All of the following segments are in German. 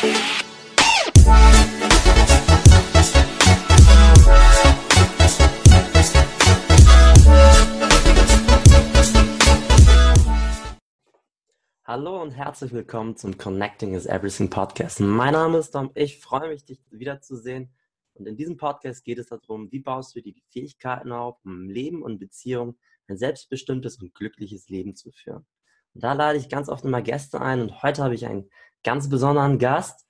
Hallo und herzlich willkommen zum Connecting is Everything Podcast. Mein Name ist Dom. Ich freue mich, dich wiederzusehen. Und in diesem Podcast geht es darum, wie baust du die Fähigkeiten auf, um Leben und Beziehung ein selbstbestimmtes und glückliches Leben zu führen. Und da lade ich ganz oft immer Gäste ein und heute habe ich einen ganz besonderen Gast.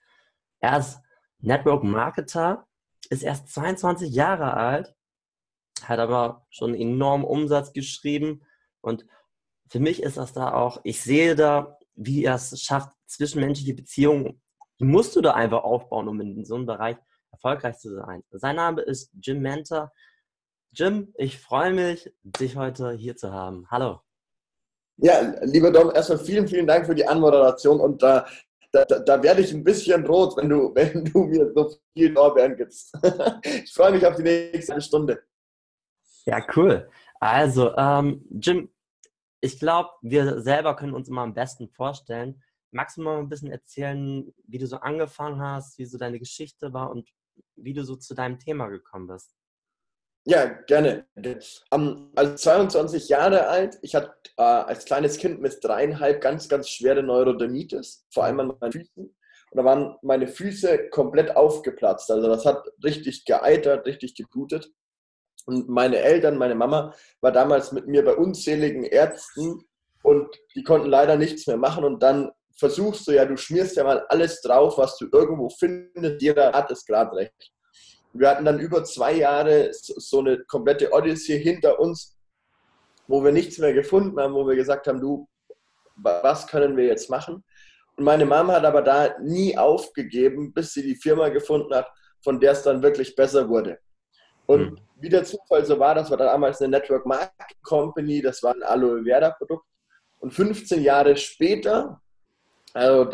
Er ist Network Marketer, ist erst 22 Jahre alt, hat aber schon enormen Umsatz geschrieben und für mich ist das da auch, ich sehe da, wie er es schafft, zwischenmenschliche Beziehungen, die musst du da einfach aufbauen, um in so einem Bereich erfolgreich zu sein. Sein Name ist Jim Mentor. Jim, ich freue mich, dich heute hier zu haben. Hallo. Ja, lieber Dom, erstmal vielen, vielen Dank für die Anmoderation und da, da, da werde ich ein bisschen rot, wenn du, wenn du mir so viel Lorbeeren gibst. ich freue mich auf die nächste Stunde. Ja, cool. Also, ähm, Jim, ich glaube, wir selber können uns immer am besten vorstellen. Magst du mal ein bisschen erzählen, wie du so angefangen hast, wie so deine Geschichte war und wie du so zu deinem Thema gekommen bist? Ja, gerne. Um, also 22 Jahre alt, ich hatte äh, als kleines Kind mit dreieinhalb ganz, ganz schwere Neurodermitis, vor allem an meinen Füßen. Und da waren meine Füße komplett aufgeplatzt. Also das hat richtig geeitert, richtig geblutet. Und meine Eltern, meine Mama war damals mit mir bei unzähligen Ärzten und die konnten leider nichts mehr machen. Und dann versuchst du ja, du schmierst ja mal alles drauf, was du irgendwo findest. Jeder hat es gerade recht. Wir hatten dann über zwei Jahre so eine komplette Odyssee hinter uns, wo wir nichts mehr gefunden haben, wo wir gesagt haben, du, was können wir jetzt machen? Und meine Mama hat aber da nie aufgegeben, bis sie die Firma gefunden hat, von der es dann wirklich besser wurde. Und mhm. wie der Zufall so war, das war damals eine Network Marketing Company, das war ein Aloe Vera Produkt. Und 15 Jahre später, also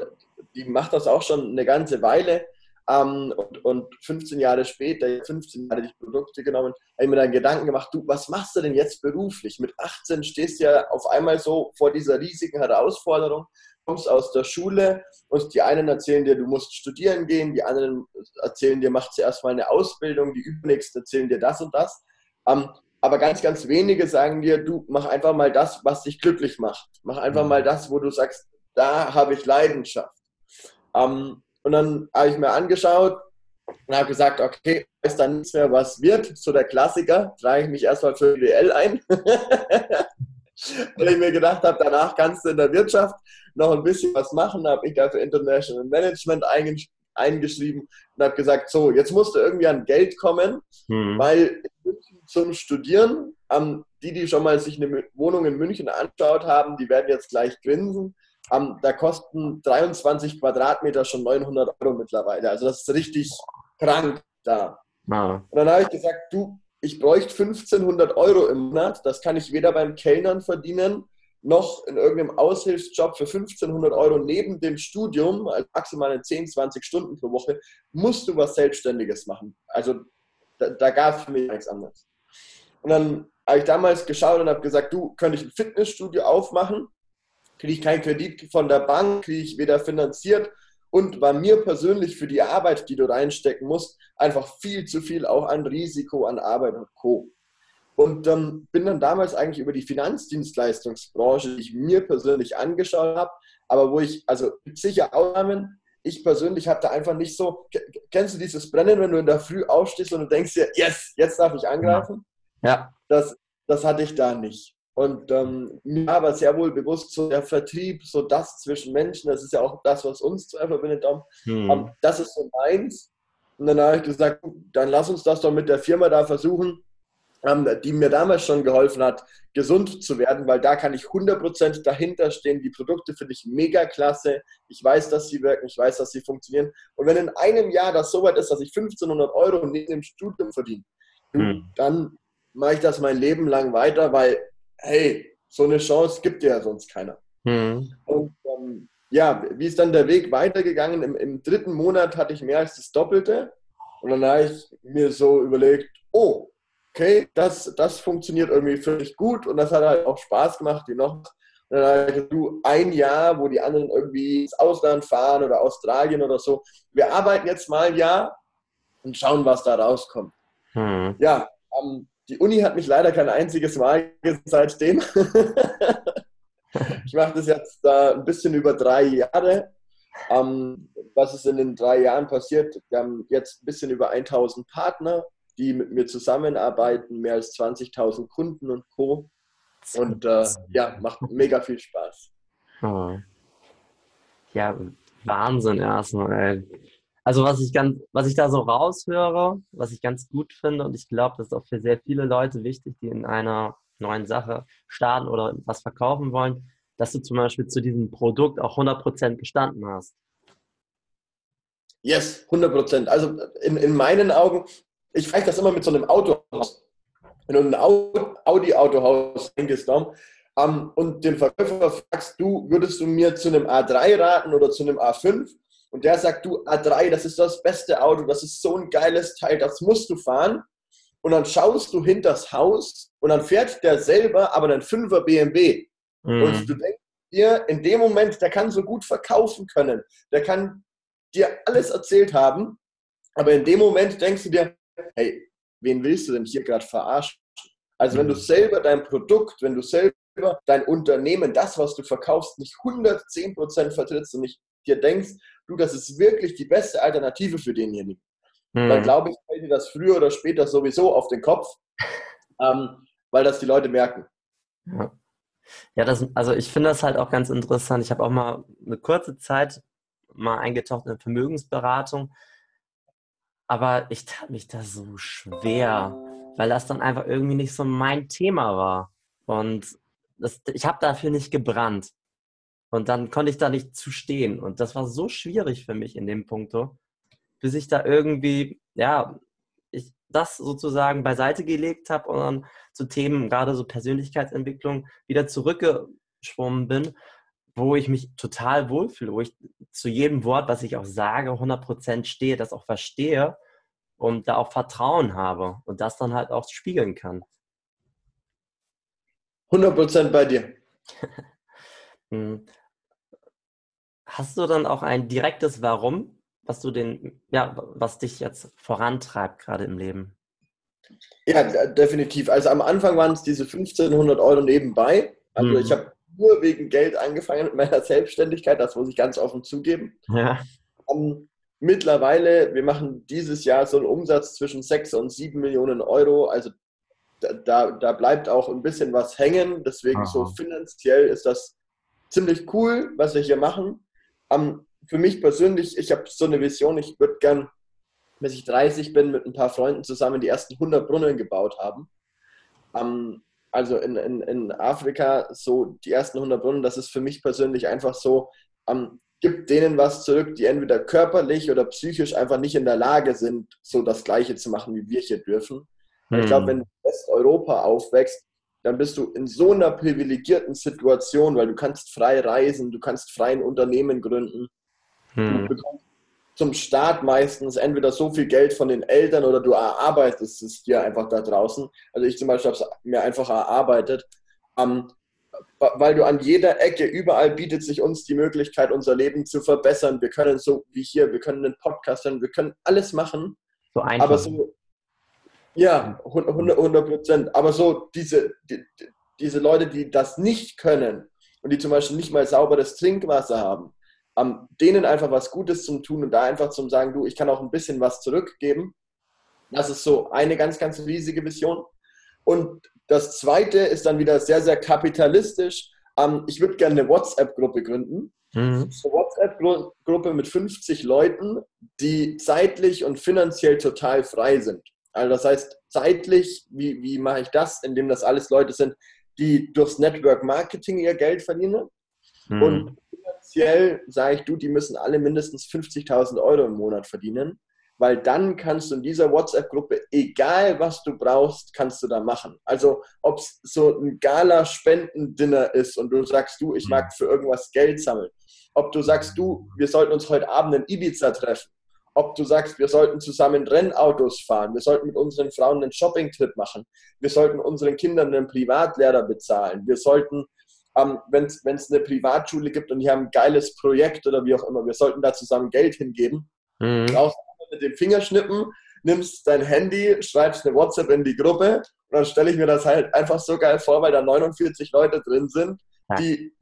die macht das auch schon eine ganze Weile, ähm, und, und, 15 Jahre später, 15 Jahre die Produkte genommen, habe ich mir dann Gedanken gemacht, du, was machst du denn jetzt beruflich? Mit 18 stehst du ja auf einmal so vor dieser riesigen Herausforderung, kommst aus der Schule und die einen erzählen dir, du musst studieren gehen, die anderen erzählen dir, mach zuerst mal eine Ausbildung, die übernächsten erzählen dir das und das. Ähm, aber ganz, ganz wenige sagen dir, du mach einfach mal das, was dich glücklich macht. Mach einfach mhm. mal das, wo du sagst, da habe ich Leidenschaft. Ähm, und dann habe ich mir angeschaut und habe gesagt, okay, ist dann nichts mehr, was wird. So der Klassiker, trage ich mich erstmal für BWL ein. Weil ich mir gedacht habe, danach kannst du in der Wirtschaft noch ein bisschen was machen, habe ich da für International Management eingeschrieben und habe gesagt, so, jetzt musst du irgendwie an Geld kommen, mhm. weil zum Studieren, die, die schon mal sich eine Wohnung in München anschaut haben, die werden jetzt gleich grinsen. Ähm, da kosten 23 Quadratmeter schon 900 Euro mittlerweile. Also das ist richtig krank da. Ah. Und dann habe ich gesagt, du, ich bräuchte 1500 Euro im Monat. Das kann ich weder beim Kellnern verdienen, noch in irgendeinem Aushilfsjob für 1500 Euro neben dem Studium, also maximal 10, 20 Stunden pro Woche, musst du was Selbstständiges machen. Also da, da gab es für mich nichts anderes. Und dann habe ich damals geschaut und habe gesagt, du, könnte ich ein Fitnessstudio aufmachen? Kriege ich keinen Kredit von der Bank, kriege ich weder finanziert und war mir persönlich für die Arbeit, die du reinstecken musst, einfach viel zu viel auch an Risiko, an Arbeit und Co. Und ähm, bin dann damals eigentlich über die Finanzdienstleistungsbranche, die ich mir persönlich angeschaut habe, aber wo ich, also sicher Ausnahmen, ich persönlich habe da einfach nicht so, kennst du dieses Brennen, wenn du in der Früh aufstehst und du denkst dir, yes, jetzt darf ich angreifen? Ja. Das, das hatte ich da nicht. Und ähm, mir war aber sehr wohl bewusst, so der Vertrieb, so das zwischen Menschen, das ist ja auch das, was uns zwei verbindet, hm. ähm, das ist so meins. Und dann habe ich gesagt, dann lass uns das doch mit der Firma da versuchen, ähm, die mir damals schon geholfen hat, gesund zu werden, weil da kann ich 100% dahinter stehen. Die Produkte finde ich mega klasse. Ich weiß, dass sie wirken, ich weiß, dass sie funktionieren. Und wenn in einem Jahr das so weit ist, dass ich 1500 Euro neben dem Studium verdiene, hm. dann mache ich das mein Leben lang weiter, weil hey, so eine Chance gibt dir ja sonst keiner. Mhm. Und ähm, ja, wie ist dann der Weg weitergegangen? Im, Im, dritten Monat hatte ich mehr als das Doppelte. Und dann habe ich mir so überlegt, oh, okay, das, das funktioniert irgendwie völlig gut und das hat halt auch Spaß gemacht, wie noch. Und dann habe ich du, ein Jahr, wo die anderen irgendwie ins Ausland fahren oder Australien oder so. Wir arbeiten jetzt mal ein Jahr und schauen, was da rauskommt. Hm. Ja, ähm, die Uni hat mich leider kein einziges Mal seitdem. ich mache das jetzt da ein bisschen über drei Jahre. Ähm, was ist in den drei Jahren passiert? Wir haben jetzt ein bisschen über 1000 Partner, die mit mir zusammenarbeiten, mehr als 20.000 Kunden und Co. Und äh, ja, macht mega viel Spaß. Oh. Ja, Wahnsinn erstmal. Also was ich ganz, was ich da so raushöre, was ich ganz gut finde und ich glaube, das ist auch für sehr viele Leute wichtig, die in einer neuen Sache starten oder was verkaufen wollen, dass du zum Beispiel zu diesem Produkt auch 100% gestanden hast. Yes, 100%. Also in, in meinen Augen, ich vergleiche das immer mit so einem Autohaus. Wenn du ein Audi-Autohaus denkst, um, und den Verkäufer fragst, du, würdest du mir zu einem A3 raten oder zu einem A5? Und der sagt, du, A3, das ist das beste Auto, das ist so ein geiles Teil, das musst du fahren. Und dann schaust du hinter das Haus und dann fährt der selber aber einen 5er BMW. Mhm. Und du denkst dir, in dem Moment, der kann so gut verkaufen können, der kann dir alles erzählt haben, aber in dem Moment denkst du dir, hey, wen willst du denn hier gerade verarschen? Also wenn du mhm. selber dein Produkt, wenn du selber dein Unternehmen, das, was du verkaufst, nicht 110% vertrittst und nicht dir denkst, du, das ist wirklich die beste Alternative für denjenigen, mhm. dann glaube ich, fällt dir das früher oder später sowieso auf den Kopf, ähm, weil das die Leute merken. Ja. Ja, das, also ich finde das halt auch ganz interessant. Ich habe auch mal eine kurze Zeit mal eingetaucht in Vermögensberatung, aber ich tat mich da so schwer, weil das dann einfach irgendwie nicht so mein Thema war. Und das, ich habe dafür nicht gebrannt. Und dann konnte ich da nicht zu stehen. Und das war so schwierig für mich in dem Punkto, bis ich da irgendwie, ja, ich das sozusagen beiseite gelegt habe und dann zu Themen, gerade so Persönlichkeitsentwicklung, wieder zurückgeschwommen bin, wo ich mich total wohlfühle, wo ich zu jedem Wort, was ich auch sage, 100% stehe, das auch verstehe und da auch Vertrauen habe und das dann halt auch spiegeln kann. 100% bei dir. Hast du dann auch ein direktes Warum, was du den, ja, was dich jetzt vorantreibt gerade im Leben? Ja, definitiv. Also am Anfang waren es diese 1500 Euro nebenbei. Also mhm. ich habe nur wegen Geld angefangen mit meiner Selbstständigkeit, das muss ich ganz offen zugeben. Ja. Um, ähm, mittlerweile, wir machen dieses Jahr so einen Umsatz zwischen 6 und 7 Millionen Euro. Also da, da bleibt auch ein bisschen was hängen. Deswegen Aha. so finanziell ist das ziemlich cool, was wir hier machen. Ähm, für mich persönlich, ich habe so eine Vision, ich würde gern bis ich 30 bin, mit ein paar Freunden zusammen die ersten 100 Brunnen gebaut haben. Ähm, also in, in, in Afrika, so die ersten 100 Brunnen, das ist für mich persönlich einfach so, ähm, gibt denen was zurück, die entweder körperlich oder psychisch einfach nicht in der Lage sind, so das Gleiche zu machen, wie wir hier dürfen. Mhm. Ich glaube, wenn Westeuropa aufwächst, dann bist du in so einer privilegierten Situation, weil du kannst frei reisen, du kannst frei ein Unternehmen gründen, mhm. du bekommst zum Start meistens entweder so viel Geld von den Eltern oder du erarbeitest es dir einfach da draußen. Also ich zum Beispiel habe es mir einfach erarbeitet, ähm, weil du an jeder Ecke, überall bietet sich uns die Möglichkeit, unser Leben zu verbessern. Wir können so wie hier, wir können einen Podcast hören, wir können alles machen. So einfach. Aber so, ja, 100 Prozent. Aber so diese, die, diese Leute, die das nicht können und die zum Beispiel nicht mal sauberes Trinkwasser haben, um, denen einfach was Gutes zum Tun und da einfach zum sagen, du, ich kann auch ein bisschen was zurückgeben. Das ist so eine ganz, ganz riesige Vision. Und das zweite ist dann wieder sehr, sehr kapitalistisch. Um, ich würde gerne eine WhatsApp-Gruppe gründen. Mhm. Eine WhatsApp-Gruppe mit 50 Leuten, die zeitlich und finanziell total frei sind. Also das heißt, zeitlich, wie, wie mache ich das, indem das alles Leute sind, die durchs Network Marketing ihr Geld verdienen. Mhm. Und finanziell sage ich, du, die müssen alle mindestens 50.000 Euro im Monat verdienen, weil dann kannst du in dieser WhatsApp-Gruppe, egal was du brauchst, kannst du da machen. Also ob es so ein Gala-Spendendinner ist und du sagst, du, ich mag für irgendwas Geld sammeln. Ob du sagst, du, wir sollten uns heute Abend in Ibiza treffen. Ob du sagst, wir sollten zusammen Rennautos fahren, wir sollten mit unseren Frauen einen Shopping-Trip machen, wir sollten unseren Kindern einen Privatlehrer bezahlen, wir sollten ähm, wenn es eine Privatschule gibt und die haben ein geiles Projekt oder wie auch immer, wir sollten da zusammen Geld hingeben. Mhm. Brauchst mit dem Fingerschnippen, nimmst dein Handy, schreibst eine WhatsApp in die Gruppe und dann stelle ich mir das halt einfach so geil vor, weil da 49 Leute drin sind, die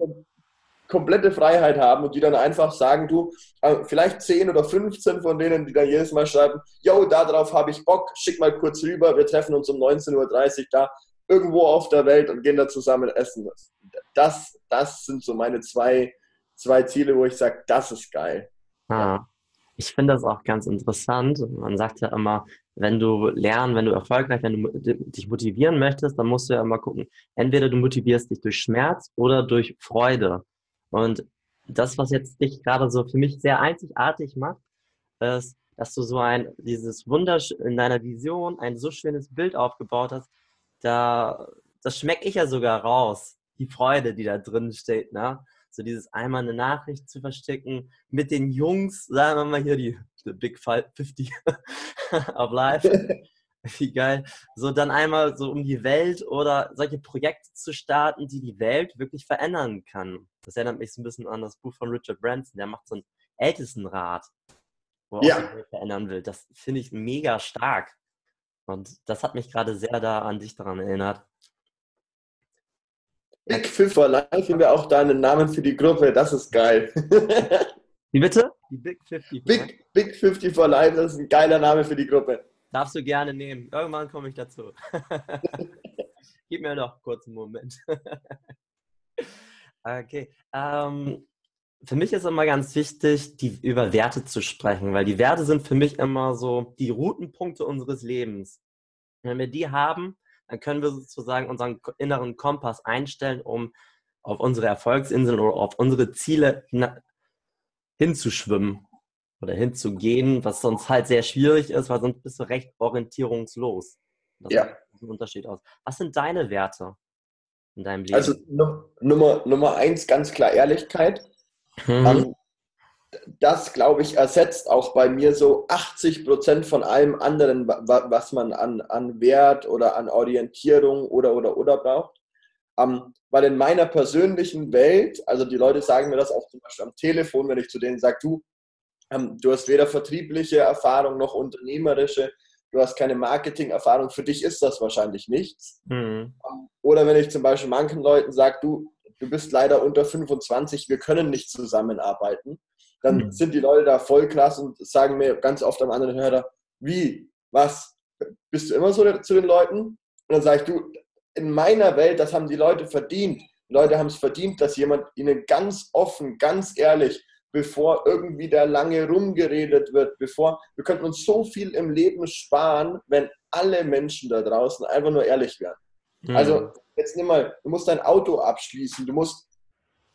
komplette Freiheit haben und die dann einfach sagen, du, äh, vielleicht 10 oder 15 von denen, die dann jedes Mal schreiben, yo, darauf habe ich Bock, schick mal kurz rüber, wir treffen uns um 19.30 Uhr da irgendwo auf der Welt und gehen da zusammen essen. Das, das sind so meine zwei, zwei Ziele, wo ich sage, das ist geil. Ah, ich finde das auch ganz interessant. Man sagt ja immer, wenn du lernen, wenn du erfolgreich, wenn du dich motivieren möchtest, dann musst du ja immer gucken, entweder du motivierst dich durch Schmerz oder durch Freude. Und das, was jetzt dich gerade so für mich sehr einzigartig macht, ist, dass du so ein, dieses Wundersch in deiner Vision ein so schönes Bild aufgebaut hast, da, das schmecke ich ja sogar raus. Die Freude, die da drin steht, ne? So dieses einmal eine Nachricht zu verstecken mit den Jungs, sagen wir mal hier die, die Big 50 of Life. Wie geil. So dann einmal so um die Welt oder solche Projekte zu starten, die die Welt wirklich verändern kann. Das erinnert mich so ein bisschen an das Buch von Richard Branson. Der macht so einen Ältestenrat, wo er ja. die Welt verändern will. Das finde ich mega stark. Und das hat mich gerade sehr da an dich daran erinnert. Big Fifth for Life wäre auch deinen Namen für die Gruppe. Das ist geil. Wie bitte? Die Big 50. Big, Big 50 for Life, das ist ein geiler Name für die Gruppe. Darfst du gerne nehmen. Irgendwann komme ich dazu. Gib mir noch kurz einen Moment. okay. Ähm, für mich ist immer ganz wichtig, die, über Werte zu sprechen, weil die Werte sind für mich immer so die Routenpunkte unseres Lebens. Wenn wir die haben, dann können wir sozusagen unseren inneren Kompass einstellen, um auf unsere Erfolgsinseln oder auf unsere Ziele hinzuschwimmen oder hinzugehen, was sonst halt sehr schwierig ist, weil sonst bist du recht orientierungslos. Das ja. macht einen Unterschied aus. Was sind deine Werte in deinem Leben? Also Nummer, Nummer eins, ganz klar Ehrlichkeit. Mhm. Um, das, glaube ich, ersetzt auch bei mir so 80 Prozent von allem anderen, was man an, an Wert oder an Orientierung oder oder oder braucht. Um, weil in meiner persönlichen Welt, also die Leute sagen mir das auch zum Beispiel am Telefon, wenn ich zu denen sage, du, ähm, du hast weder vertriebliche Erfahrung noch unternehmerische, du hast keine Marketing-Erfahrung, für dich ist das wahrscheinlich nichts. Mhm. Ähm, oder wenn ich zum Beispiel manchen Leuten sage, du, du bist leider unter 25, wir können nicht zusammenarbeiten, dann mhm. sind die Leute da voll krass und sagen mir ganz oft am anderen Hörer, wie, was, bist du immer so zu den Leuten? Und dann sage ich, du, in meiner Welt, das haben die Leute verdient. Die Leute haben es verdient, dass jemand ihnen ganz offen, ganz ehrlich bevor irgendwie da lange rumgeredet wird, bevor wir könnten uns so viel im Leben sparen, wenn alle Menschen da draußen einfach nur ehrlich wären. Mhm. Also jetzt nimm mal, du musst dein Auto abschließen, du musst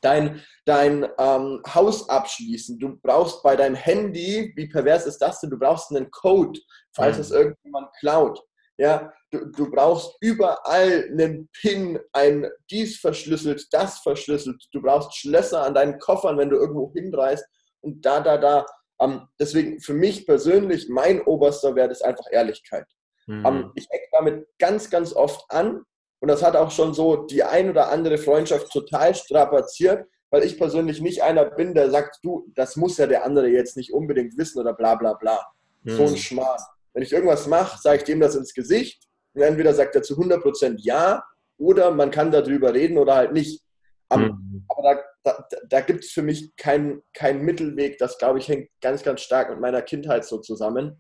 dein, dein ähm, Haus abschließen, du brauchst bei deinem Handy, wie pervers ist das denn, du brauchst einen Code, falls mhm. es irgendjemand klaut. Ja, du, du brauchst überall einen PIN, ein dies verschlüsselt, das verschlüsselt. Du brauchst Schlösser an deinen Koffern, wenn du irgendwo hinreist und da, da, da. Um, ähm, deswegen für mich persönlich, mein oberster Wert ist einfach Ehrlichkeit. Mhm. Um, ähm, ich ecke damit ganz, ganz oft an und das hat auch schon so die ein oder andere Freundschaft total strapaziert, weil ich persönlich nicht einer bin, der sagt, du, das muss ja der andere jetzt nicht unbedingt wissen oder bla bla bla. Mhm. So ein mhm. Schmarrn. Wenn ich irgendwas mache, sage ich dem das ins Gesicht und entweder sagt er zu 100% ja oder man kann darüber reden oder halt nicht. Mhm. Aber da, da, da gibt es für mich keinen kein Mittelweg. Das, glaube ich, hängt ganz, ganz stark mit meiner Kindheit so zusammen.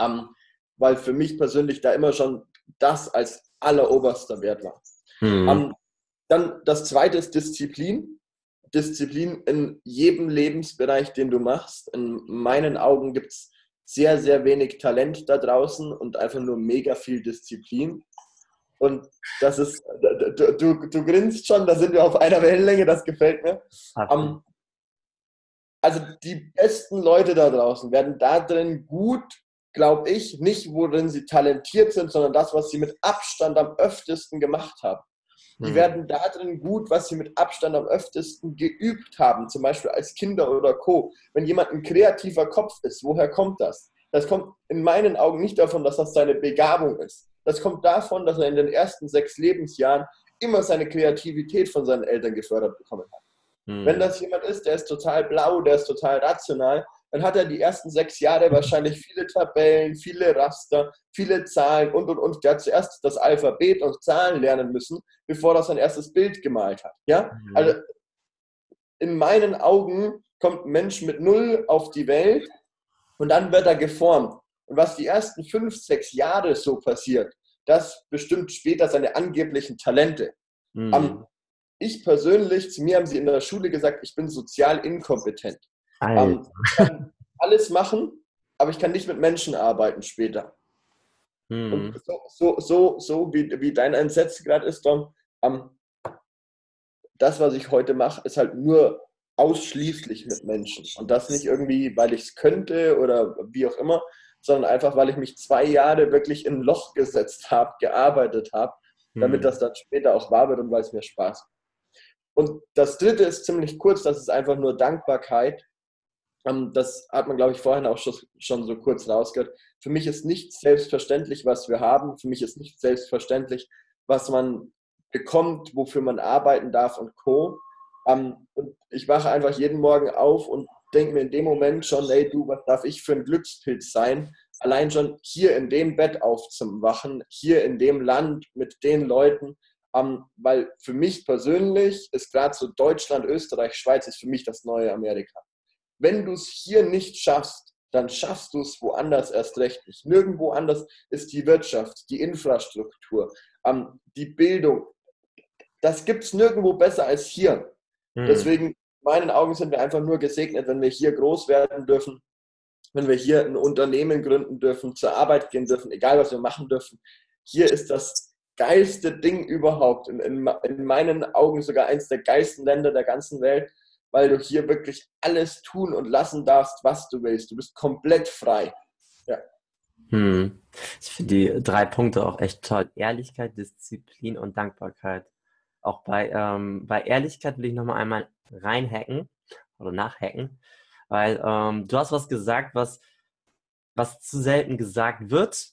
Um, weil für mich persönlich da immer schon das als alleroberster Wert war. Mhm. Um, dann das zweite ist Disziplin. Disziplin in jedem Lebensbereich, den du machst. In meinen Augen gibt es sehr, sehr wenig Talent da draußen und einfach nur mega viel Disziplin. Und das ist, du, du, du grinst schon, da sind wir auf einer Wellenlänge, das gefällt mir. Um, ähm, also die besten Leute da draußen werden da drin gut, glaube ich, nicht worin sie talentiert sind, sondern das, was sie mit Abstand am öftesten gemacht haben. Die mhm. werden da drin gut, was sie mit Abstand am öftesten geübt haben, zum Beispiel als Kinder oder Co. Wenn jemand ein kreativer Kopf ist, woher kommt das? Das kommt in meinen Augen nicht davon, dass das seine Begabung ist. Das kommt davon, dass er in den ersten sechs Lebensjahren immer seine Kreativität von seinen Eltern gefördert bekommen hat. Mhm. Wenn das jemand ist, der ist total blau, der ist total rational, dann hat er die ersten sechs Jahre wahrscheinlich viele Tabellen, viele Raster, viele Zahlen und und und. Der hat zuerst das Alphabet und Zahlen lernen müssen, bevor er sein erstes Bild gemalt hat. Ja? Mhm. Also in meinen Augen kommt ein Mensch mit Null auf die Welt und dann wird er geformt. Und was die ersten fünf, sechs Jahre so passiert, das bestimmt später seine angeblichen Talente. Mhm. Ich persönlich, zu mir haben sie in der Schule gesagt, ich bin sozial inkompetent. Ich kann alles machen, aber ich kann nicht mit Menschen arbeiten später. Mhm. Und so, so, so, so wie, wie dein Einsatz gerade ist, Dom, um, das, was ich heute mache, ist halt nur ausschließlich mit Menschen. Und das nicht irgendwie, weil ich es könnte oder wie auch immer, sondern einfach, weil ich mich zwei Jahre wirklich in ein Loch gesetzt habe, gearbeitet habe, damit mhm. das dann später auch wahr wird und weil es mir Spaß macht. Und das dritte ist ziemlich kurz, das ist einfach nur Dankbarkeit. Ähm, das hat man, glaube ich, vorhin auch schon so kurz rausgehört. Für mich ist nicht selbstverständlich, was wir haben. Für mich ist nicht selbstverständlich, was man bekommt, wofür man arbeiten darf und Co. Ähm, und ich wache einfach jeden Morgen auf und denke mir in dem Moment schon, ey du, was darf ich für ein Glückspilz sein? Allein schon hier in dem Bett aufzuwachen, hier in dem Land mit den Leuten, ähm, weil für mich persönlich ist gerade so Deutschland, Österreich, Schweiz ist für mich das neue Amerika. Wenn du es hier nicht schaffst, dann schaffst du es woanders erst recht nicht. Nirgendwo anders ist die Wirtschaft, die Infrastruktur, ähm, die Bildung. Das gibt es nirgendwo besser als hier. Mhm. Deswegen, in meinen Augen sind wir einfach nur gesegnet, wenn wir hier groß werden dürfen, wenn wir hier ein Unternehmen gründen dürfen, zur Arbeit gehen dürfen, egal was wir machen dürfen. Hier ist das geilste Ding überhaupt, in, in, in meinen Augen sogar eines der geilsten Länder der ganzen Welt, weil du hier wirklich alles tun und lassen darfst, was du willst. Du bist komplett frei. Ja. Hm. Ich finde die drei Punkte auch echt toll. Ehrlichkeit, Disziplin und Dankbarkeit auch bei, ähm, bei Ehrlichkeit will ich nochmal einmal reinhacken oder nachhacken, weil ähm, du hast was gesagt, was, was zu selten gesagt wird,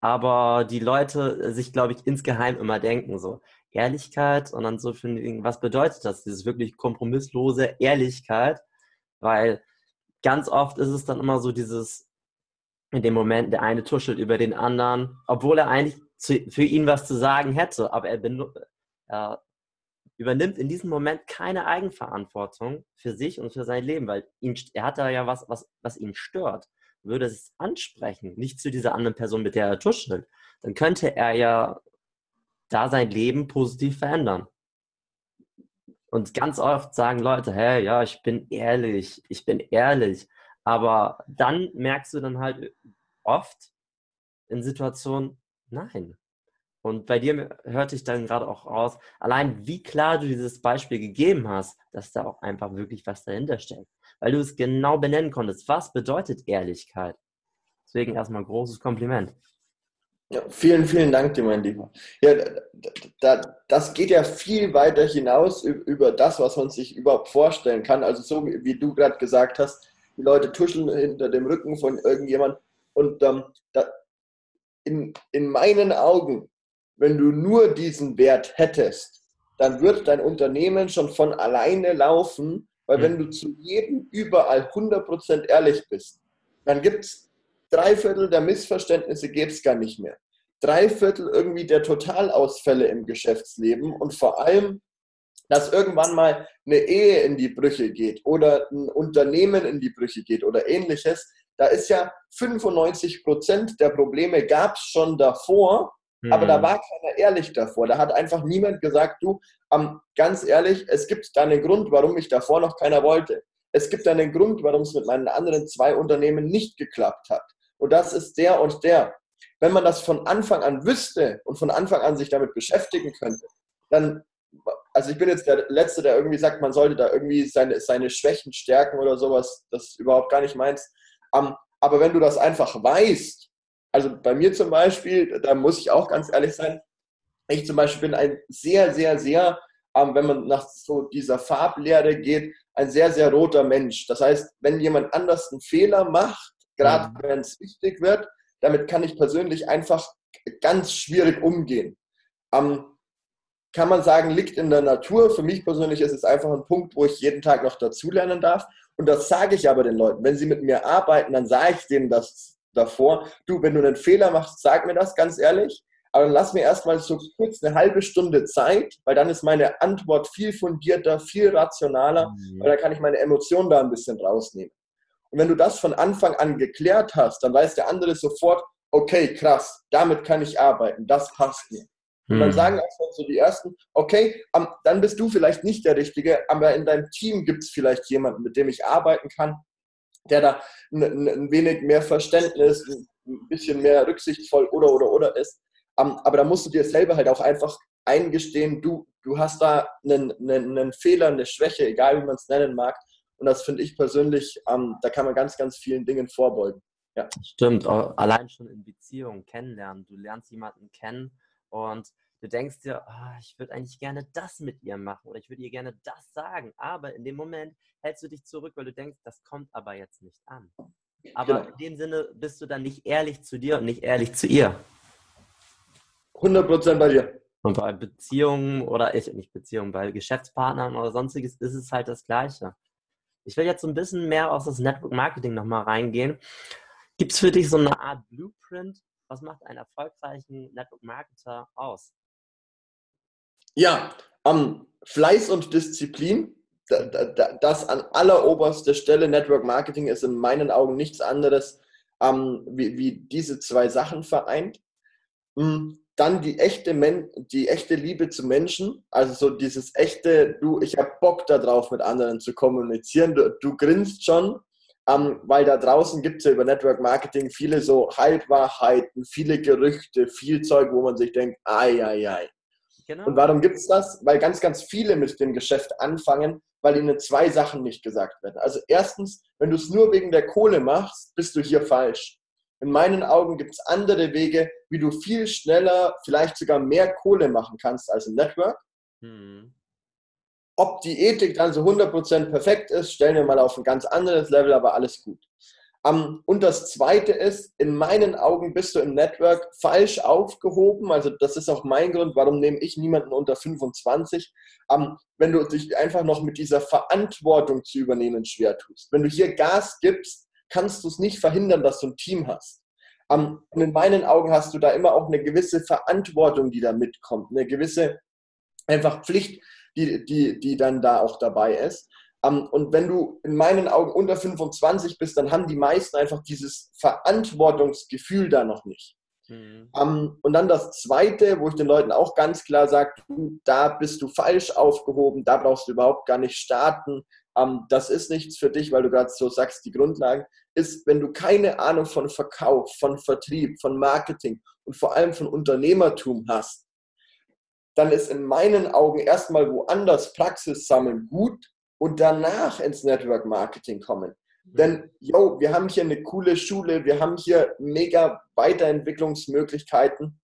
aber die Leute sich, glaube ich, insgeheim immer denken, so Ehrlichkeit und dann so finden, was bedeutet das, dieses wirklich kompromisslose Ehrlichkeit, weil ganz oft ist es dann immer so dieses, in dem Moment, der eine tuschelt über den anderen, obwohl er eigentlich zu, für ihn was zu sagen hätte, aber er, er übernimmt in diesem Moment keine Eigenverantwortung für sich und für sein Leben, weil ihn, er hat da ja was, was, was ihn stört. Würde es ansprechen, nicht zu dieser anderen Person, mit der er tuschelt, dann könnte er ja da sein Leben positiv verändern. Und ganz oft sagen Leute, hey, ja, ich bin ehrlich, ich bin ehrlich. Aber dann merkst du dann halt oft in Situationen, nein, und bei dir hörte ich dann gerade auch raus, allein wie klar du dieses Beispiel gegeben hast, dass da auch einfach wirklich was dahinter steckt. Weil du es genau benennen konntest. Was bedeutet Ehrlichkeit? Deswegen erstmal großes Kompliment. Ja, vielen, vielen Dank dir, mein Lieber. Ja, da, das geht ja viel weiter hinaus über das, was man sich überhaupt vorstellen kann. Also so wie, du gerade gesagt hast, die Leute tuscheln hinter dem Rücken von irgendjemand. Und ähm, da, in, in meinen Augen wenn du nur diesen Wert hättest, dann wird dein Unternehmen schon von alleine laufen, weil wenn du zu jedem überall 100% ehrlich bist, dann gibt es drei Viertel der Missverständnisse gäbe es gar nicht mehr. Drei Viertel irgendwie der Totalausfälle im Geschäftsleben und vor allem, dass irgendwann mal eine Ehe in die Brüche geht oder ein Unternehmen in die Brüche geht oder ähnliches. Da ist ja 95% der Probleme gab es schon davor aber da hm. war keiner ehrlich davor. Da hat einfach niemand gesagt, du, um, ganz ehrlich, es gibt da einen Grund, warum mich davor noch keiner wollte. Es gibt einen Grund, warum es mit meinen anderen zwei Unternehmen nicht geklappt hat. Und das ist der und der. Wenn man das von Anfang an wüsste und von Anfang an sich damit beschäftigen könnte, dann, also ich bin jetzt der Letzte, der irgendwie sagt, man sollte da irgendwie seine, seine Schwächen stärken oder sowas, das ist überhaupt gar nicht meins. Um, aber wenn du das einfach weißt also bei mir zum Beispiel, da muss ich auch ganz ehrlich sein, ich zum Beispiel bin ein sehr, sehr, sehr, ähm, wenn man nach so dieser Farblehre geht, ein sehr, sehr roter Mensch. Das heißt, wenn jemand anders einen Fehler macht, gerade mhm. wenn es wichtig wird, damit kann ich persönlich einfach ganz schwierig umgehen. Ähm, kann man sagen, liegt in der Natur. Für mich persönlich ist es einfach ein Punkt, wo ich jeden Tag noch dazulernen darf. Und das sage ich aber den Leuten. Wenn sie mit mir arbeiten, dann sage ich denen das davor. Du, wenn du einen Fehler machst, sag mir das ganz ehrlich. Aber dann lass mir erstmal so kurz eine halbe Stunde Zeit, weil dann ist meine Antwort viel fundierter, viel rationaler, mhm. weil dann kann ich meine Emotionen da ein bisschen rausnehmen. Und wenn du das von Anfang an geklärt hast, dann weiß der andere sofort, okay, krass, damit kann ich arbeiten, das passt mir. Und dann hm. sagen auch so die Ersten, okay, dann bist du vielleicht nicht der Richtige, aber in deinem Team gibt es vielleicht jemanden, mit dem ich arbeiten kann, der da ein, ein wenig mehr Verständnis, ein bisschen mehr rücksichtsvoll oder oder oder ist. Aber da musst du dir selber halt auch einfach eingestehen, du, du hast da einen, einen, einen Fehler, eine Schwäche, egal wie man es nennen mag. Und das finde ich persönlich, da kann man ganz, ganz vielen Dingen vorbeugen. Ja. Stimmt, allein schon in Beziehungen kennenlernen. Du lernst jemanden kennen und du denkst dir, oh, ich würde eigentlich gerne das mit ihr machen oder ich würde ihr gerne das sagen. Aber in dem Moment hältst du dich zurück, weil du denkst, das kommt aber jetzt nicht an. Aber genau. in dem Sinne bist du dann nicht ehrlich zu dir und nicht ehrlich zu ihr. 100% bei dir. Und bei Beziehungen oder ich, nicht Beziehungen, bei Geschäftspartnern oder sonstiges ist es halt das Gleiche. Ich will jetzt so ein bisschen mehr auf das Network Marketing nochmal reingehen. Gibt es für dich so eine Art Blueprint? Was macht einen erfolgreichen Network Marketer aus? Ja, um, Fleiß und Disziplin. Das an alleroberster Stelle. Network Marketing ist in meinen Augen nichts anderes um, wie, wie, diese zwei Sachen vereint. Um, dann die echte, Men die echte Liebe zu Menschen, also so dieses echte, du, ich habe Bock darauf, mit anderen zu kommunizieren. Du, du grinst schon, ähm, weil da draußen gibt es ja über Network Marketing viele so Halbwahrheiten, viele Gerüchte, viel Zeug, wo man sich denkt, ai, ai, ai. Genau. Und warum gibt es das? Weil ganz, ganz viele mit dem Geschäft anfangen, weil ihnen zwei Sachen nicht gesagt werden. Also erstens, wenn du es nur wegen der Kohle machst, bist du hier falsch. In meinen Augen gibt es andere Wege, wie du viel schneller, vielleicht sogar mehr Kohle machen kannst als im Network. Mhm. Ob die Ethik dann so 100% perfekt ist, stellen wir mal auf ein ganz anderes Level, aber alles gut. Um, und das Zweite ist, in meinen Augen bist du im Network falsch aufgehoben. Also das ist auch mein Grund, warum nehme ich niemanden unter 25. Um, wenn du dich einfach noch mit dieser Verantwortung zu übernehmen schwer tust. Wenn du hier Gas gibst, kannst du es nicht verhindern, dass du ein Team hast. Und in meinen Augen hast du da immer auch eine gewisse Verantwortung, die da mitkommt, eine gewisse einfach Pflicht, die, die, die dann da auch dabei ist. Und wenn du in meinen Augen unter 25 bist, dann haben die meisten einfach dieses Verantwortungsgefühl da noch nicht. Mhm. Um, und dann das Zweite, wo ich den Leuten auch ganz klar sage, da bist du falsch aufgehoben, da brauchst du überhaupt gar nicht starten. Um, das ist nichts für dich, weil du gerade so sagst, die Grundlagen ist, wenn du keine Ahnung von Verkauf, von Vertrieb, von Marketing und vor allem von Unternehmertum hast, dann ist in meinen Augen erstmal woanders Praxis sammeln gut, und danach ins Network Marketing kommen. Mhm. Denn, yo, wir haben hier eine coole Schule, wir haben hier mega Weiterentwicklungsmöglichkeiten.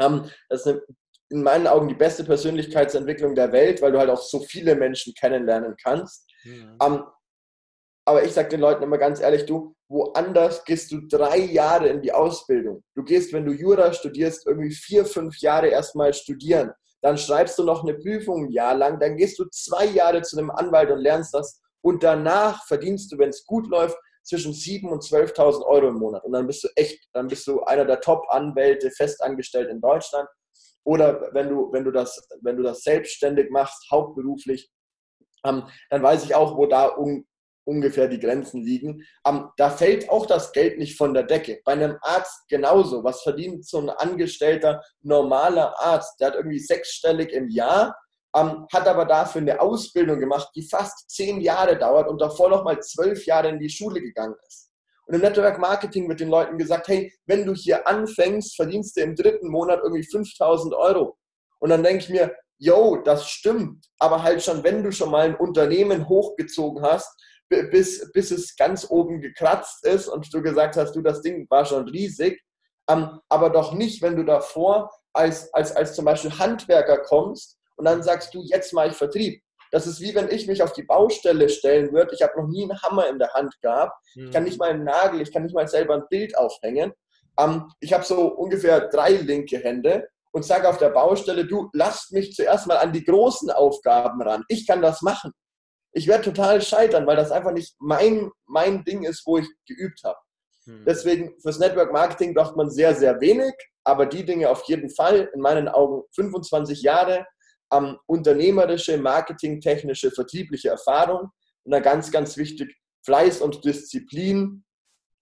Ähm, das ist in meinen Augen die beste Persönlichkeitsentwicklung der Welt, weil du halt auch so viele Menschen kennenlernen kannst. Mhm. Aber ich sage den Leuten immer ganz ehrlich, du, woanders gehst du drei Jahre in die Ausbildung. Du gehst, wenn du Jura studierst, irgendwie vier, fünf Jahre erstmal studieren dann schreibst du noch eine Prüfung ein Jahr lang, dann gehst du zwei Jahre zu einem Anwalt und lernst das und danach verdienst du, wenn es gut läuft, zwischen 7.000 und 12.000 Euro im Monat. Und dann bist du echt, dann bist du einer der Top-Anwälte festangestellt in Deutschland. Oder wenn du, wenn du, das, wenn du das selbstständig machst, hauptberuflich, ähm, dann weiß ich auch, wo da um, ungefähr die Grenzen liegen. Um, da fällt auch das Geld nicht von der Decke. Bei einem Arzt genauso. Was verdient so ein angestellter, normaler Arzt? Der hat irgendwie sechsstellig im Jahr, um, hat aber dafür eine Ausbildung gemacht, die fast zehn Jahre dauert und davor noch mal zwölf Jahre in die Schule gegangen ist. Und im Network Marketing wird den Leuten gesagt, hey, wenn du hier anfängst, verdienst du im dritten Monat irgendwie 5000 Euro. Und dann denke ich mir, yo, das stimmt, aber halt schon, wenn du schon mal ein Unternehmen hochgezogen hast, bis, bis es ganz oben gekratzt ist und du gesagt hast, du, das Ding war schon riesig, ähm, aber doch nicht, wenn du davor als, als, als zum Beispiel Handwerker kommst und dann sagst du, jetzt mache ich Vertrieb. Das ist wie wenn ich mich auf die Baustelle stellen würde. Ich habe noch nie einen Hammer in der Hand gehabt. Ich kann nicht mal einen Nagel, ich kann nicht mal selber ein Bild aufhängen. Ähm, ich habe so ungefähr drei linke Hände und sage auf der Baustelle, du lasst mich zuerst mal an die großen Aufgaben ran. Ich kann das machen. Ich werde total scheitern, weil das einfach nicht mein, mein Ding ist, wo ich geübt habe. Hm. Deswegen fürs Network Marketing braucht man sehr, sehr wenig, aber die Dinge auf jeden Fall, in meinen Augen 25 Jahre ähm, unternehmerische, marketingtechnische, vertriebliche Erfahrung und dann ganz, ganz wichtig, Fleiß und Disziplin.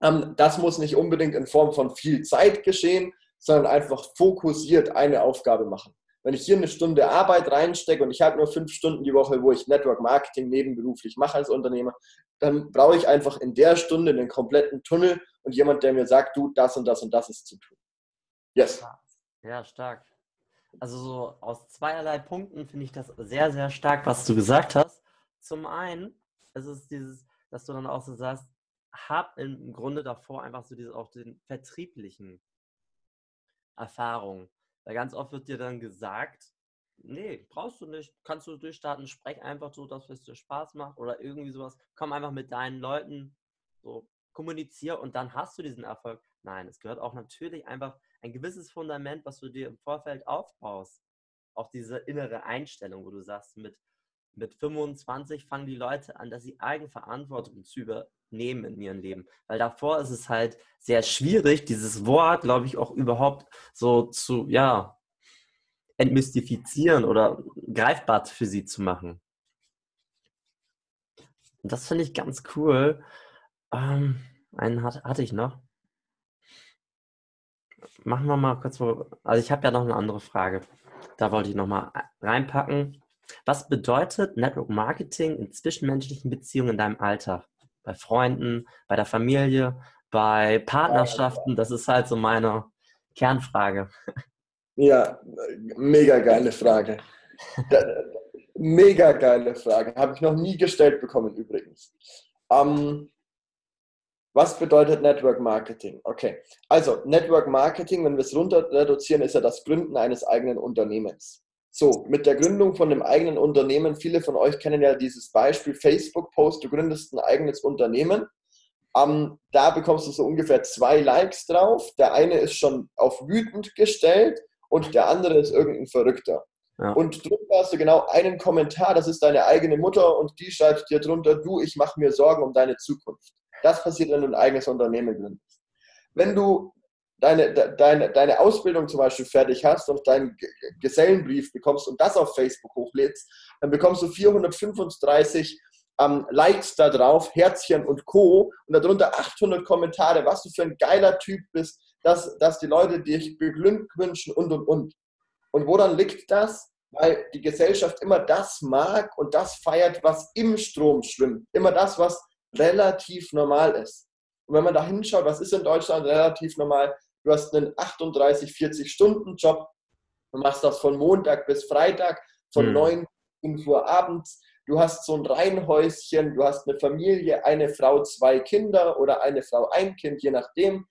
Ähm, das muss nicht unbedingt in Form von viel Zeit geschehen, sondern einfach fokussiert eine Aufgabe machen. Wenn ich hier eine Stunde Arbeit reinstecke und ich habe nur fünf Stunden die Woche, wo ich Network Marketing nebenberuflich mache als Unternehmer, dann brauche ich einfach in der Stunde einen kompletten Tunnel und jemand, der mir sagt, du, das und das und das ist zu tun. Yes. Ja, stark. Also so aus zweierlei Punkten finde ich das sehr, sehr stark, was du gesagt hast. Zum einen, es ist dieses, dass du dann auch so sagst, hab im Grunde davor einfach so diese auch den vertrieblichen Erfahrungen. Weil ganz oft wird dir dann gesagt, nee, brauchst du nicht, kannst du durchstarten, sprech einfach so, dass es dir Spaß macht oder irgendwie sowas. Komm einfach mit deinen Leuten, so kommunizier und dann hast du diesen Erfolg. Nein, es gehört auch natürlich einfach ein gewisses Fundament, was du dir im Vorfeld aufbaust. Auch diese innere Einstellung, wo du sagst, mit, mit 25 fangen die Leute an, dass sie Eigenverantwortung zu übernehmen in ihrem Leben. Weil davor ist es halt sehr schwierig, dieses Wort, glaube ich, auch überhaupt so zu, ja, entmystifizieren oder greifbar für sie zu machen. Und das finde ich ganz cool. Ähm, einen hatte ich noch machen wir mal kurz, also ich habe ja noch eine andere Frage. Da wollte ich noch mal reinpacken. Was bedeutet Network Marketing in zwischenmenschlichen Beziehungen in deinem Alltag? Bei Freunden, bei der Familie, bei Partnerschaften? Das ist halt so meine Kernfrage. Ja, mega geile Frage. mega geile Frage. Habe ich noch nie gestellt bekommen übrigens. Ähm, was bedeutet Network Marketing? Okay, also Network Marketing, wenn wir es runter reduzieren, ist ja das Gründen eines eigenen Unternehmens. So, mit der Gründung von einem eigenen Unternehmen, viele von euch kennen ja dieses Beispiel Facebook-Post, du gründest ein eigenes Unternehmen. Ähm, da bekommst du so ungefähr zwei Likes drauf. Der eine ist schon auf wütend gestellt und der andere ist irgendein Verrückter. Ja. Und drunter hast du genau einen Kommentar, das ist deine eigene Mutter und die schreibt dir drunter, du, ich mache mir Sorgen um deine Zukunft. Das passiert, wenn du ein eigenes Unternehmen gründest. Wenn du deine, deine, deine Ausbildung zum Beispiel fertig hast und deinen Gesellenbrief bekommst und das auf Facebook hochlädst, dann bekommst du 435 ähm, Likes da drauf, Herzchen und Co. und darunter 800 Kommentare, was du für ein geiler Typ bist, dass, dass die Leute dich beglückwünschen und und und. Und woran liegt das? Weil die Gesellschaft immer das mag und das feiert, was im Strom schwimmt. Immer das, was relativ normal ist. Und wenn man da hinschaut, was ist in Deutschland relativ normal? Du hast einen 38, 40 Stunden Job, du machst das von Montag bis Freitag, von hm. 9 5 Uhr abends. Du hast so ein Reihenhäuschen, du hast eine Familie, eine Frau, zwei Kinder oder eine Frau, ein Kind, je nachdem.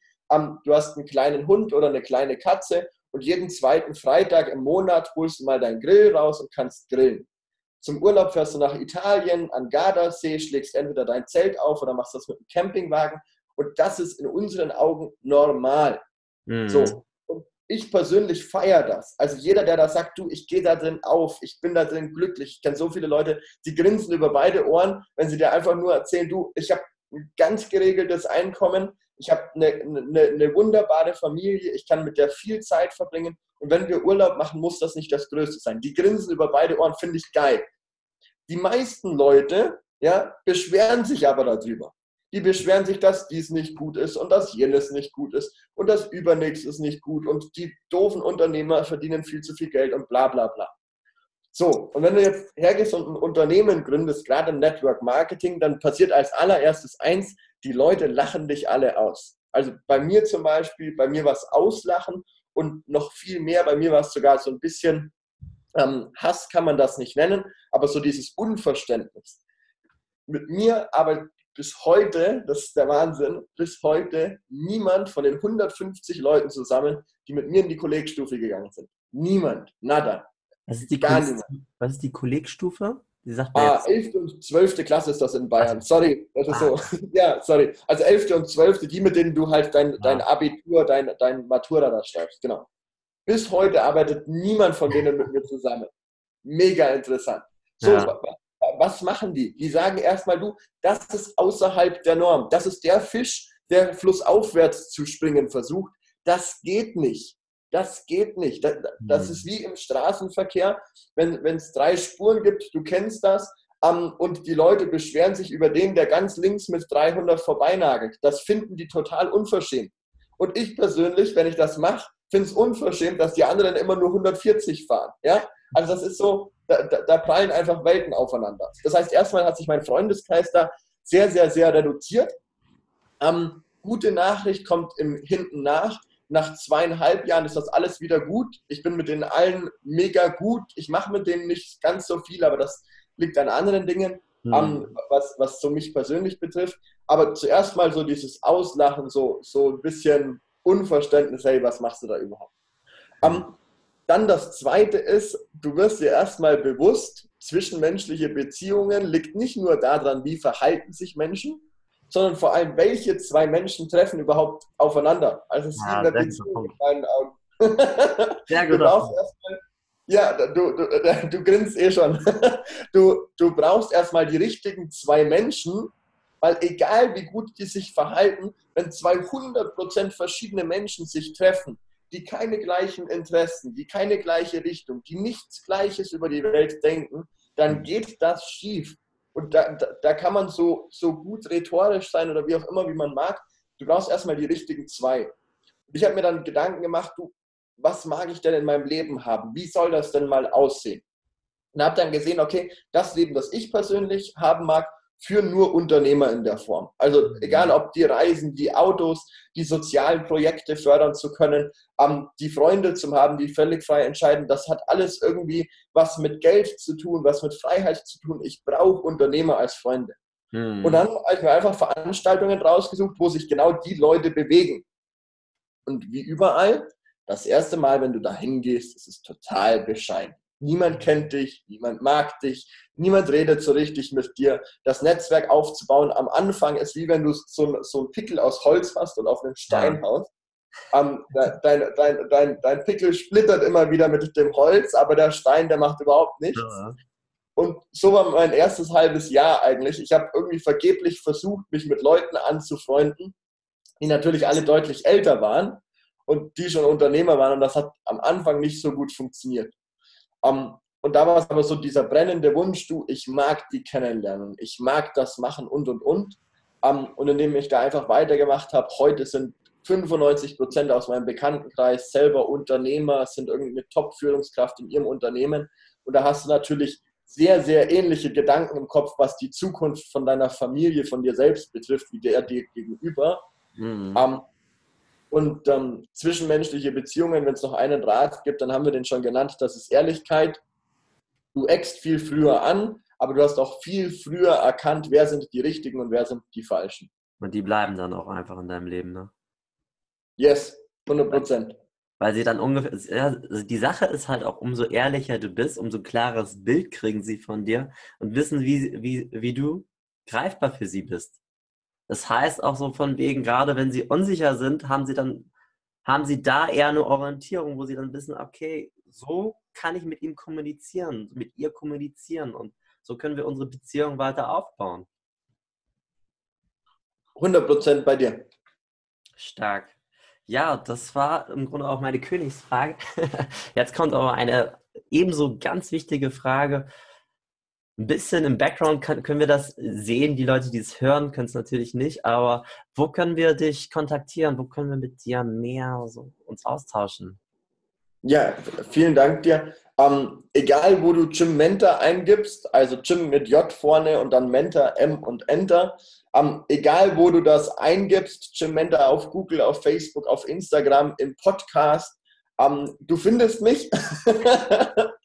Du hast einen kleinen Hund oder eine kleine Katze und jeden zweiten Freitag im Monat holst du mal deinen Grill raus und kannst grillen. Zum Urlaub fährst du nach Italien, an Gardasee, schlägst entweder dein Zelt auf oder machst das mit einem Campingwagen. Und das ist in unseren Augen normal. Mhm. So. Ich persönlich feiere das. Also jeder, der da sagt, du, ich gehe da drin auf, ich bin da drin glücklich. Ich kenne so viele Leute, die grinsen über beide Ohren, wenn sie dir einfach nur erzählen, du, ich habe ein ganz geregeltes Einkommen, ich habe eine, eine, eine wunderbare Familie, ich kann mit der viel Zeit verbringen und wenn wir Urlaub machen, muss das nicht das Größte sein. Die grinsen über beide Ohren, finde ich geil. Die meisten Leute ja, beschweren sich aber darüber. Die beschweren sich, dass dies nicht gut ist und dass jenes nicht gut ist und das übernächste ist nicht gut und die doofen Unternehmer verdienen viel zu viel Geld und bla bla bla. So, und wenn du jetzt hergehst und ein Unternehmen gründest, gerade im Network Marketing, dann passiert als allererstes eins, die Leute lachen dich alle aus. Also bei mir zum Beispiel, bei mir war es Auslachen und noch viel mehr. Bei mir war es sogar so ein bisschen ähm, Hass, kann man das nicht nennen, aber so dieses Unverständnis. Mit mir aber bis heute, das ist der Wahnsinn, bis heute niemand von den 150 Leuten zusammen, die mit mir in die Kollegstufe gegangen sind. Niemand, nada. Was ist die, Gar niemand. Was ist die Kollegstufe? Die sagt ah, 11. und 12. Klasse ist das in Bayern. Sorry, das ist ah. so. ja, sorry. Also 11. und 12. die, mit denen du halt dein, ah. dein Abitur, dein, dein Matura da schreibst. Genau. Bis heute arbeitet niemand von denen mit mir zusammen. Mega interessant. So, ja. Was machen die? Die sagen erstmal, du, das ist außerhalb der Norm. Das ist der Fisch, der flussaufwärts zu springen versucht. Das geht nicht. Das geht nicht. Das, das ist wie im Straßenverkehr, wenn es drei Spuren gibt, du kennst das, um, und die Leute beschweren sich über den, der ganz links mit 300 vorbeinagelt. Das finden die total unverschämt. Und ich persönlich, wenn ich das mache, finde es unverschämt, dass die anderen immer nur 140 fahren. Ja? Also das ist so, da, da, da prallen einfach Welten aufeinander. Das heißt, erstmal hat sich mein Freundeskreis da sehr, sehr, sehr reduziert. Ähm, gute Nachricht kommt im Hinten nach. Nach zweieinhalb Jahren ist das alles wieder gut. Ich bin mit denen allen mega gut. Ich mache mit denen nicht ganz so viel, aber das liegt an anderen Dingen, mhm. um, was, was so mich persönlich betrifft. Aber zuerst mal so dieses Auslachen, so, so ein bisschen Unverständnis, hey, was machst du da überhaupt? Um, dann das zweite ist, du wirst dir erstmal bewusst, zwischenmenschliche Beziehungen liegt nicht nur daran, wie verhalten sich Menschen, sondern vor allem, welche zwei Menschen treffen überhaupt aufeinander. Also es ist ja, wie in der Beziehung in meinen Augen. Sehr gut. Du brauchst erstmal, ja, du, du, du grinst eh schon. Du, du brauchst erstmal die richtigen zwei Menschen, weil egal wie gut die sich verhalten, wenn 200% verschiedene Menschen sich treffen, die keine gleichen Interessen, die keine gleiche Richtung, die nichts Gleiches über die Welt denken, dann geht das schief. Und da, da, da, kann man so, so gut rhetorisch sein oder wie auch immer, wie man mag. Du brauchst erstmal die richtigen zwei. Und ich habe mir dann Gedanken gemacht, du, was mag ich denn in meinem Leben haben? Wie soll das denn mal aussehen? Und habe dann gesehen, okay, das Leben, das ich persönlich haben mag, für nur Unternehmer in der Form. Also mhm. egal, ob die Reisen, die Autos, die sozialen Projekte fördern zu können, ähm, die Freunde zu haben, die völlig frei entscheiden, das hat alles irgendwie was mit Geld zu tun, was mit Freiheit zu tun. Ich brauche Unternehmer als Freunde. Hm. Und dann habe ich mir einfach Veranstaltungen rausgesucht, wo sich genau die Leute bewegen. Und wie überall, das erste Mal, wenn du da hingehst, ist es total bescheiden. Niemand kennt dich, niemand mag dich, niemand redet so richtig mit dir. Das Netzwerk aufzubauen am Anfang ist wie wenn du so, so einen Pickel aus Holz hast und auf einen Stein haust. Um, dein, dein, dein, dein Pickel splittert immer wieder mit dem Holz, aber der Stein, der macht überhaupt nichts. Ja. Und so war mein erstes halbes Jahr eigentlich. Ich habe irgendwie vergeblich versucht, mich mit Leuten anzufreunden, die natürlich alle deutlich älter waren und die schon Unternehmer waren. Und das hat am Anfang nicht so gut funktioniert. Um, ähm, und da war es aber so dieser brennende Wunsch, du, ich mag die kennenlernen, ich mag das machen und und und. Um, ähm, und indem ich da einfach weitergemacht habe, heute sind 95 Prozent aus meinem Bekanntenkreis selber Unternehmer, sind irgendeine Top-Führungskraft in ihrem Unternehmen. Und da hast du natürlich sehr, sehr ähnliche Gedanken im Kopf, was die Zukunft von deiner Familie, von dir selbst betrifft, wie der dir gegenüber. Mhm. Um, ähm, und ähm, zwischenmenschliche Beziehungen, wenn es noch einen Rat gibt, dann haben wir den schon genannt, das ist Ehrlichkeit. Du eckst viel früher an, aber du hast auch viel früher erkannt, wer sind die Richtigen und wer sind die Falschen. Und die bleiben dann auch einfach in deinem Leben, ne? Yes, 100 Prozent. Weil sie dann ungefähr, ja, also die Sache ist halt auch, umso ehrlicher du bist, umso klares Bild kriegen sie von dir und wissen, wie, wie, wie du greifbar für sie bist. Das heißt auch so von wegen, gerade wenn sie unsicher sind, haben sie dann, haben sie da eher eine Orientierung, wo sie dann wissen, okay, so kann ich mit ihm kommunizieren, mit ihr kommunizieren und so können wir unsere Beziehung weiter aufbauen. 100% bei dir. Stark. Ja, das war im Grunde auch meine Königsfrage. Jetzt kommt aber eine ebenso ganz wichtige Frage ein bisschen im Background kann, können wir das sehen. Die Leute, die es hören, können es natürlich nicht. Aber wo können wir dich kontaktieren? Wo können wir mit dir mehr so uns austauschen? Ja, vielen Dank dir. Ähm, egal, wo du Jim Mentor eingibst, also Jim mit J vorne und dann Mentor M und Enter. Ähm, egal, wo du das eingibst, Jim Mentor auf Google, auf Facebook, auf Instagram, im Podcast, ähm, du findest mich.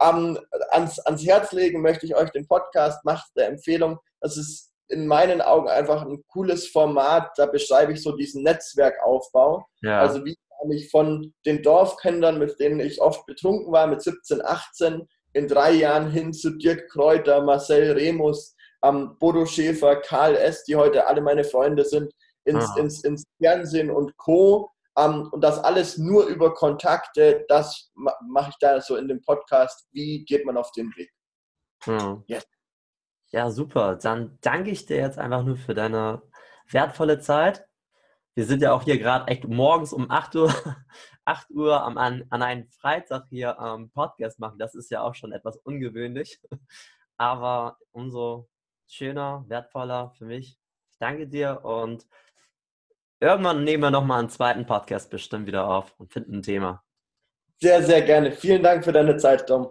ähm, ans, ans Herz legen möchte ich euch den Podcast, macht der Empfehlung. Das ist in meinen Augen einfach ein cooles Format. Da beschreibe ich so diesen Netzwerkaufbau. Ja. Also wie kam ich von den Dorfkindern, mit denen ich oft betrunken war, mit 17, 18, in drei Jahren hin zu Dirk Kräuter, Marcel Remus, ähm, Bodo Schäfer, Karl S., die heute alle meine Freunde sind, ins, ins, ins Fernsehen und Co. Ähm, und das alles nur über Kontakte, das mache ich da so in dem Podcast. Wie geht man auf den Weg? Hm. Yes. Ja, super. Dann danke ich dir jetzt einfach nur für deine wertvolle Zeit. Wir sind ja auch hier gerade echt morgens um 8 Uhr, 8 Uhr am, an, an einem Freitag hier ähm, Podcast machen. Das ist ja auch schon etwas ungewöhnlich. Aber umso schöner, wertvoller für mich. Ich danke dir und irgendwann nehmen wir nochmal einen zweiten Podcast bestimmt wieder auf und finden ein Thema. Sehr, sehr gerne. Vielen Dank für deine Zeit, Tom.